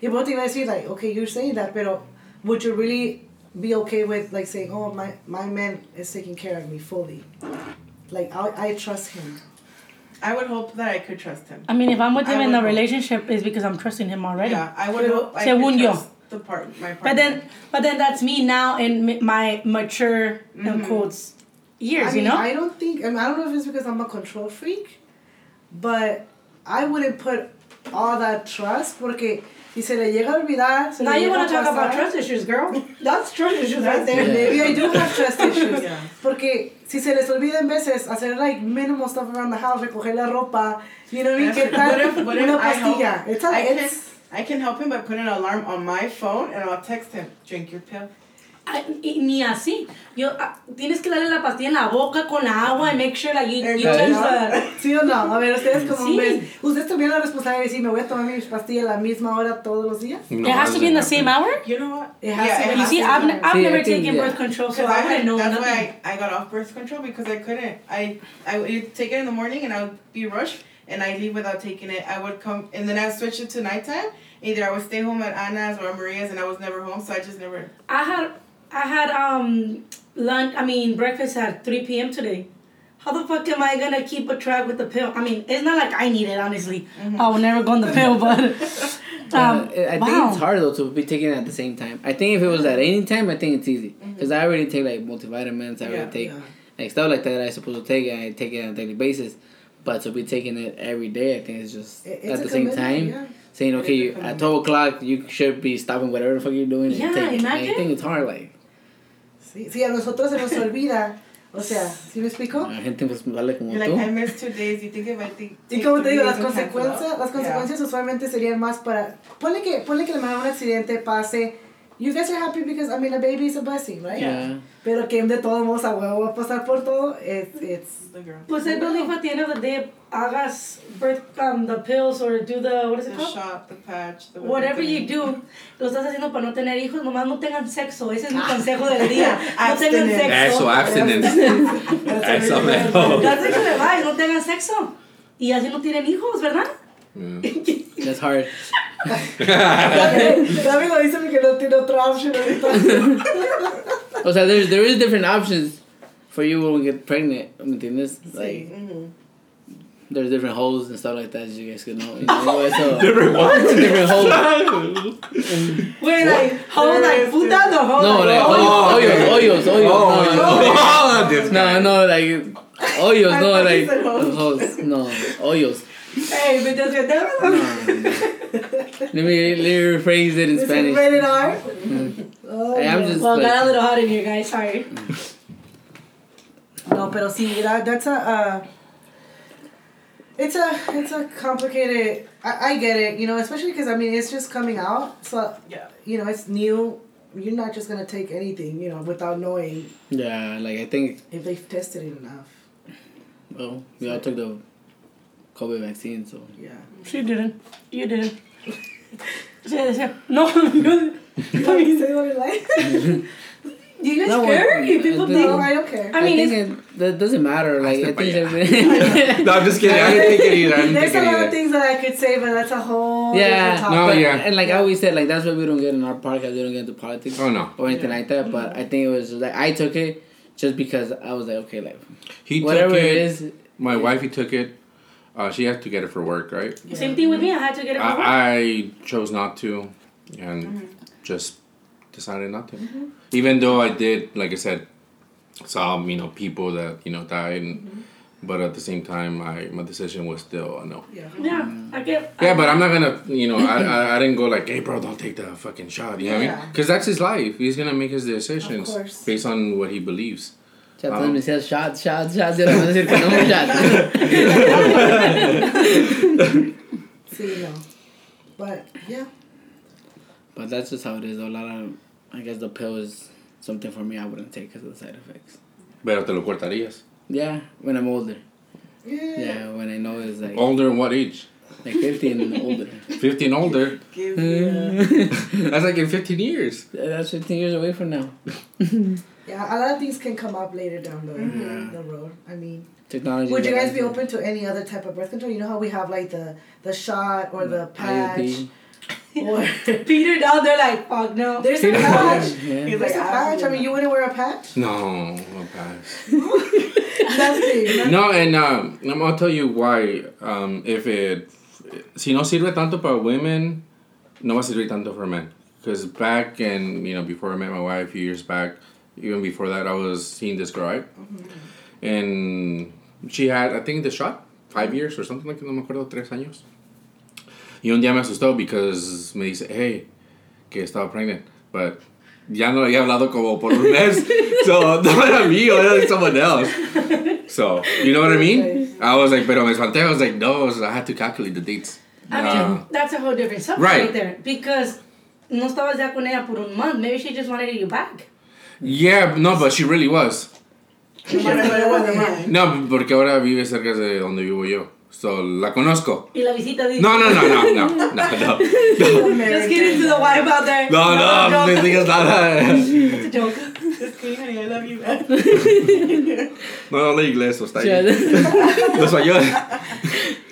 Y vos te iba a decir, like, okay, you're saying that, pero would you really be okay with, like, saying, oh, my, my man is taking care of me fully? Like, I, I trust him. I would hope that I could trust him. I mean, if I'm with him I in would a hope. relationship, it's because I'm trusting him already. Yeah, I would Pero hope I según could yo. Trust the part, my partner. But then, but then that's me now in my mature, in mm-hmm. quotes, years, I mean, you know? I don't think, I, mean, I don't know if it's because I'm a control freak, but I wouldn't put all that trust porque si se le llega a olvidar, se now le you llega want to a talk about trust issues, girl. That's trust issues right there. then maybe I do have trust issues. Yeah. Porque si se les olvida en veces hacer like minimal stuff around the house, recoger la ropa, you know what I mean? ¿Qué tal What if, what if una I help? It's a, I can, it's, I can help him by putting an alarm on my phone and I'll text him, drink your pill. I- y- ni así. Yo, ah, tienes que darle la pastilla en la boca con agua and make sure that you, you touch the... ¿Sí o no? A ver, ustedes como Sí. ves, ¿ustedes también la responsabilidad de decir, me voy a tomar mis pastillas a la misma hora todos los días? No, It has to be in the same happen. hour? You know what? It has yeah, to it be. You see, I've. I've See, I never think- taken yeah. birth control, so I I know that's nothing. why I, I got off birth control because I couldn't. I I would take it in the morning and I would be rushed and I leave without taking it. I would come and then I would switch it to nighttime. Either I would stay home at Anna's or Maria's and I was never home, so I just never. I had I had um lunch I mean breakfast at three PM today. How the fuck am I gonna keep a track with the pill? I mean, it's not like I need it, honestly. I will never go on the pill, but um, Uh, I think wow. it's hard though to be taking it at the same time. I think if it was at any time, I think it's easy because I already take like multivitamins. I already Yeah, take yeah. like stuff like that, that I supposed to take, and I take it on a daily basis. But to be taking it every day, I think it's just It- it's at a the same time yeah. saying, okay, a you, at twelve o'clock you should be stopping whatever the fuck you're doing. Yeah, and take it. imagine. I think it's hard. Like Sí, sí, a nosotros se nos olvida. O sea, ¿sí me explico? la gente pues vale como You're like, tú. I missed two days. You think I think. Y como te digo, las consecuencias, out? las consecuencias usualmente serían más para, ponle que, ponle que le mandan un accidente, pase, you guys are happy because, I mean, a baby is a blessing, right? Yeah. Pero que de todos modos a huevo va a pasar por todo, it's, it's. The girl. Pues I believe at the end of the day, hagas birth um, the pills or do the what is it The called? shot, the patch, the Whatever you do, lo estás haciendo para no tener hijos, nomás no tengan sexo. Ese es mi consejo del día. No tengan sexo. Eso, abstinence. Eso mejor. That's it, advice, no tengan sexo. Y así no tienen hijos, ¿verdad? Yeah. That's hard. David lo dice porque no tiene otra option ahorita. O sea, there's there is different options for you when we get pregnant. ¿Me entiendes? Like Mhm. there's different holes and stuff like that. As you guys can know. You know so, Different what? different holes. Wait, like, hold like puta, no, hold No, like like, Oh, hoyos, okay. hoyos, hoyos. Oh, no, oh, this no, guy. no, like hoyos, no, like holes. holes. No, hoyos. Hey, me just get Let me let me rephrase it in Is it Spanish. rated R? Oh, Hey, I'm no. just Well, like, got a little hot in here, guys. Sorry. No, pero sí, that, that's a, uh, it's a, it's a complicated, I, I get it, you know, especially because, I mean, it's just coming out, so, Yeah. you know, it's new, you're not just gonna take anything, you know, without knowing yeah, like I think if they've tested it enough, well, we all took the COVID vaccine, so yeah. She didn't. You didn't. Sí, decía, no, yo. Let me say what I like. You guys No, care? I- You people think. No, I don't care. I I, mean, think it, that doesn't matter. Like I Hasta think pa' every- No, I'm just kidding. I didn't think it either. I didn't There's think a it lot of things that I could say, but that's a whole Yeah, different no. But- yeah. And like I always said, like that's why we don't get in our podcast. We don't get into politics Oh no. or anything like that. But I think it was like I took it just because I was like, okay, like He whatever took it it. is. My wife, he took it. Uh, she had to get it for work, right? Same thing with me. I had to get it. for work. I, I chose not to, and mm-hmm. just decided not to. Mm-hmm. Even though I did, like I said, saw you know people that you know died, and, mm-hmm. but at the same time, I my decision was still a no. Yeah. yeah, I get. Yeah, but I'm not gonna, you know, I, I, I didn't go like, hey, bro, don't take the fucking shot. You know what I Yeah. mean? Because that's his life. He's gonna make his decisions course. based on what he believes. Ya Um, todos me decían shots, shots, shots. Y ahora van a decir que no shots. See, no. But yeah. But that's just how it is. A lot of, I guess the pill is something for me I wouldn't take because of the side effects. Pero te lo cortarías. Yeah, when I'm older. Yeah. Yeah, when I know it's like Older in what age? like 50 and older. 15 older. Give me a- That's like in 15 years. That's 15 years away from now. Yeah, a lot of things can come up later down the, Mm-hmm. the road. I mean, Technology. would you guys be open to any other type of birth control? You know how we have like the the shot or the patch IUD. or Peter down there like, fuck no. there's a patch. Yeah. He's There's like, a patch. I mean, you wouldn't wear a patch? No, no pass. Nothing. No, and um, I'm gonna tell you why. Um, if it, si no sirve tanto para women, no va a servir tanto for men. Because back and you know before I met my wife a few years back, even before that, I was seeing this girl, right? And she had, I think, the shot five years or something like. that, No me acuerdo, tres años. Y un día me asustó because me dice, hey, que estaba pregnant, but ya no había hablado como por un mes, so no era mío, era de someone else. So, you know what I mean? I was like, pero me espanté. I was like, no, so I had to calculate the dates. I mean, Uh, that's a whole different subject Right. right. there. Because no estabas ya con ella por un month. Maybe she just wanted you back. Yeah, no, but she really was. No matter what it was, man. No, porque ahora vive cerca de donde vivo yo. So, la conozco. Y la visita dice, No, no, no, no, no, no, no. Just get into the wife out there. No, no, no, joke. no digas nada. It's a joke. Just kidding, honey. I love you, man. No, no, inglés, está Yeah. ahí. Lo español.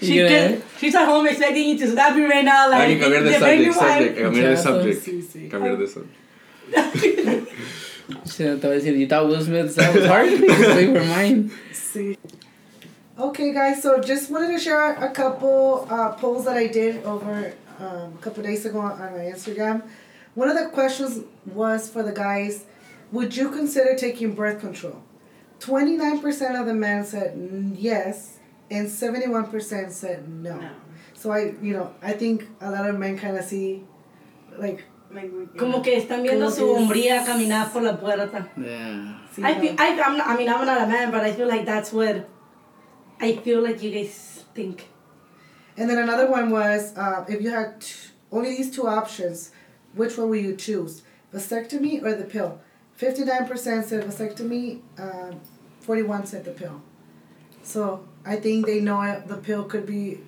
She can, she's at home expecting you to slap you right now. Like, Hay que cambiar de "Yeah, subject, your wife." subject. Cambiar de subject. Sí, sí. Cambiar de subject. Shit, te voy a decir, you thought Will Smith that was hard? Wait for mine. See. Okay, guys. So just wanted to share a couple uh, polls that I did over um, a couple days ago on, on my Instagram. One of the questions was for the guys: Would you consider taking birth control? Twenty nine percent of the men said yes, and seventy one percent said no. No. So I, you know, I think a lot of men kind of see, like, Like, we- Como que están viendo Como su que- hombría caminar por la puerta. Yeah. I feel, I, I'm not, I mean, I'm not a man, but I feel like that's what I feel like you guys think. And then another one was uh, if you had t- only these two options, which one will you choose? Vasectomy or the pill? 59% said vasectomy, um, 41 said the pill. So I think they know it, the pill could be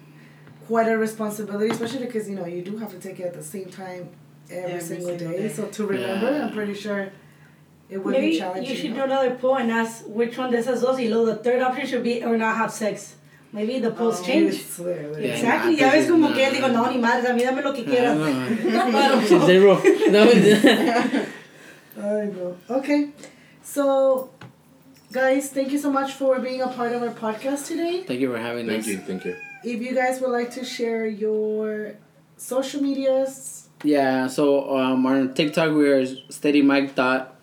quite a responsibility, especially because you know you do have to take it at the same time every, Every single, single day. day. So to remember, Yeah. I'm pretty sure it would Maybe be challenging. you should do another poll and ask which one de esas dos y luego the third option should be or not have sex. Maybe the polls Oh, change. I swear, like- Yeah. Exactly, nah, ya ves pues, como nah. que digo, no, ni madres, a mí dame lo que quieras. no. Zero. No. I know. Okay. So, guys, thank you so much for being a part of our podcast today. Thank you for having Thank us. you, thank you. If you guys would like to share your social medias, Yeah, so um, on TikTok we are steady Mic dot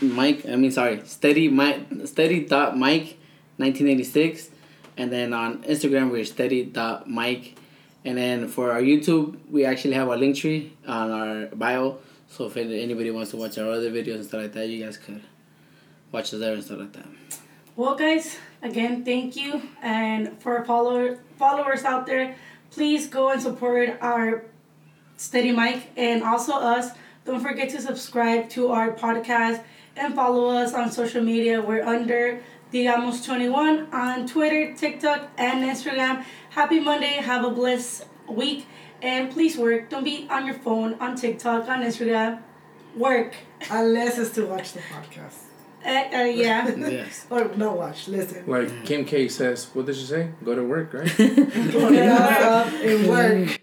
Mic. I mean, sorry, steady Mic steady dot Mic, nineteen eighty six, and then on Instagram we're steady dot Mic, and then for our YouTube we actually have a Linktree on our bio. So if anybody wants to watch our other videos and stuff like that, you guys could watch us there and stuff like that. Well, guys, again, thank you. And for follower, followers out there, please go and support our Steady Mic and also us. Don't forget to subscribe to our podcast and follow us on social media. We're under Digamos21 on Twitter, TikTok, and Instagram. Happy Monday. Have a blessed week. And please work. Don't be on your phone, on TikTok, on Instagram. Work. unless it's to watch the podcast. Uh, uh, yeah. yes. Or not watch, listen. Like Kim K says, what did she say? Go to work, right? Get up and work.